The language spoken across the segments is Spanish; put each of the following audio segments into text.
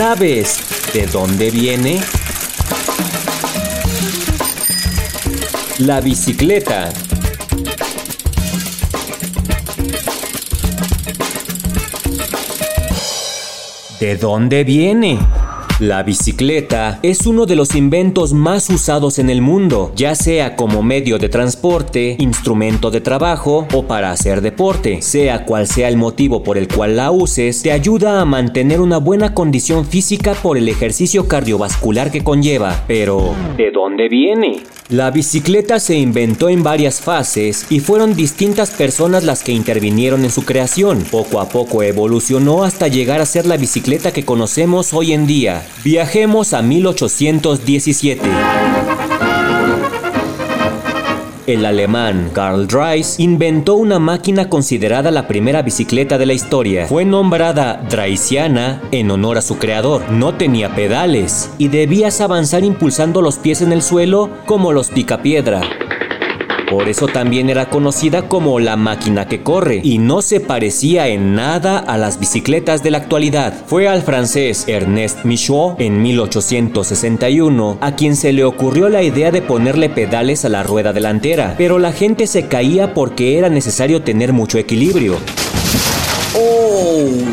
¿Sabes de dónde viene? La bicicleta. ¿De dónde viene? La bicicleta es uno de los inventos más usados en el mundo, ya sea como medio de transporte, instrumento de trabajo o para hacer deporte. Sea cual sea el motivo por el cual la uses, te ayuda a mantener una buena condición física por el ejercicio cardiovascular que conlleva. Pero, ¿de dónde viene? La bicicleta se inventó en varias fases y fueron distintas personas las que intervinieron en su creación. Poco a poco evolucionó hasta llegar a ser la bicicleta que conocemos hoy en día. Viajemos a 1817. El alemán Karl Dreis inventó una máquina considerada la primera bicicleta de la historia. Fue nombrada Dreisiana en honor a su creador. No tenía pedales y debías avanzar impulsando los pies en el suelo como los picapiedra. Por eso también era conocida como la máquina que corre y no se parecía en nada a las bicicletas de la actualidad. Fue al francés Ernest Michaud en 1861 a quien se le ocurrió la idea de ponerle pedales a la rueda delantera, pero la gente se caía porque era necesario tener mucho equilibrio. ¡Oh!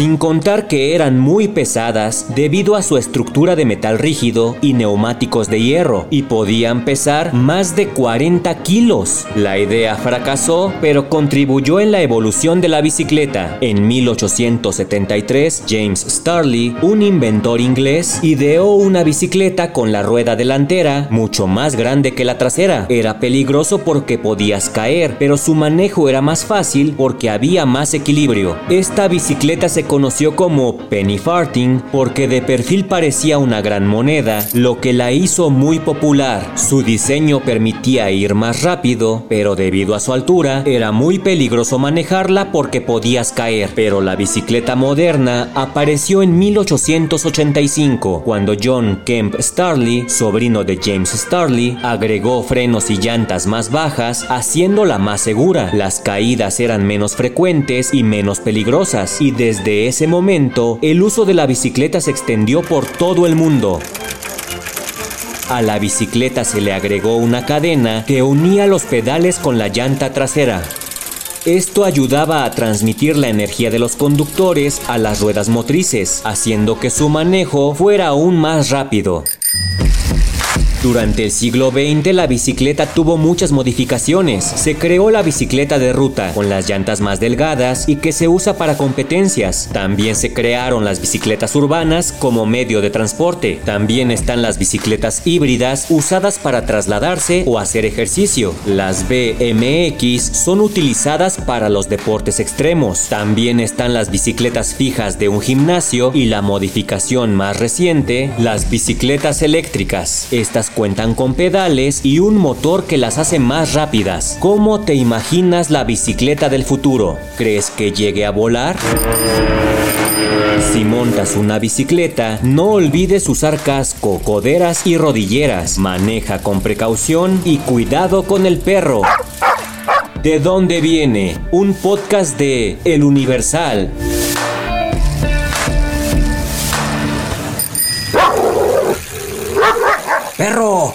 Sin contar que eran muy pesadas debido a su estructura de metal rígido y neumáticos de hierro, y podían pesar más de 40 kilos. La idea fracasó, pero contribuyó en la evolución de la bicicleta. En 1873, James Starley, un inventor inglés, ideó una bicicleta con la rueda delantera mucho más grande que la trasera. Era peligroso porque podías caer, pero su manejo era más fácil porque había más equilibrio. Esta bicicleta se conoció como penny farting porque de perfil parecía una gran moneda, lo que la hizo muy popular. Su diseño permitía ir más rápido, pero debido a su altura era muy peligroso manejarla porque podías caer. Pero la bicicleta moderna apareció en 1885, cuando John Kemp Starley, sobrino de James Starley, agregó frenos y llantas más bajas, haciéndola más segura. Las caídas eran menos frecuentes y menos peligrosas, y desde ese momento, el uso de la bicicleta se extendió por todo el mundo. A la bicicleta se le agregó una cadena que unía los pedales con la llanta trasera. Esto ayudaba a transmitir la energía de los conductores a las ruedas motrices, haciendo que su manejo fuera aún más rápido. Durante el siglo XX la bicicleta tuvo muchas modificaciones. Se creó la bicicleta de ruta, con las llantas más delgadas y que se usa para competencias. También se crearon las bicicletas urbanas como medio de transporte. También están las bicicletas híbridas usadas para trasladarse o hacer ejercicio. Las BMX son utilizadas para los deportes extremos. También están las bicicletas fijas de un gimnasio y la modificación más reciente, las bicicletas eléctricas. Cuentan con pedales y un motor que las hace más rápidas. ¿Cómo te imaginas la bicicleta del futuro? ¿Crees que llegue a volar? Si montas una bicicleta, no olvides usar casco, coderas y rodilleras. Maneja con precaución y cuidado con el perro. ¿De dónde viene? Un podcast de El Universal. ¡Perro!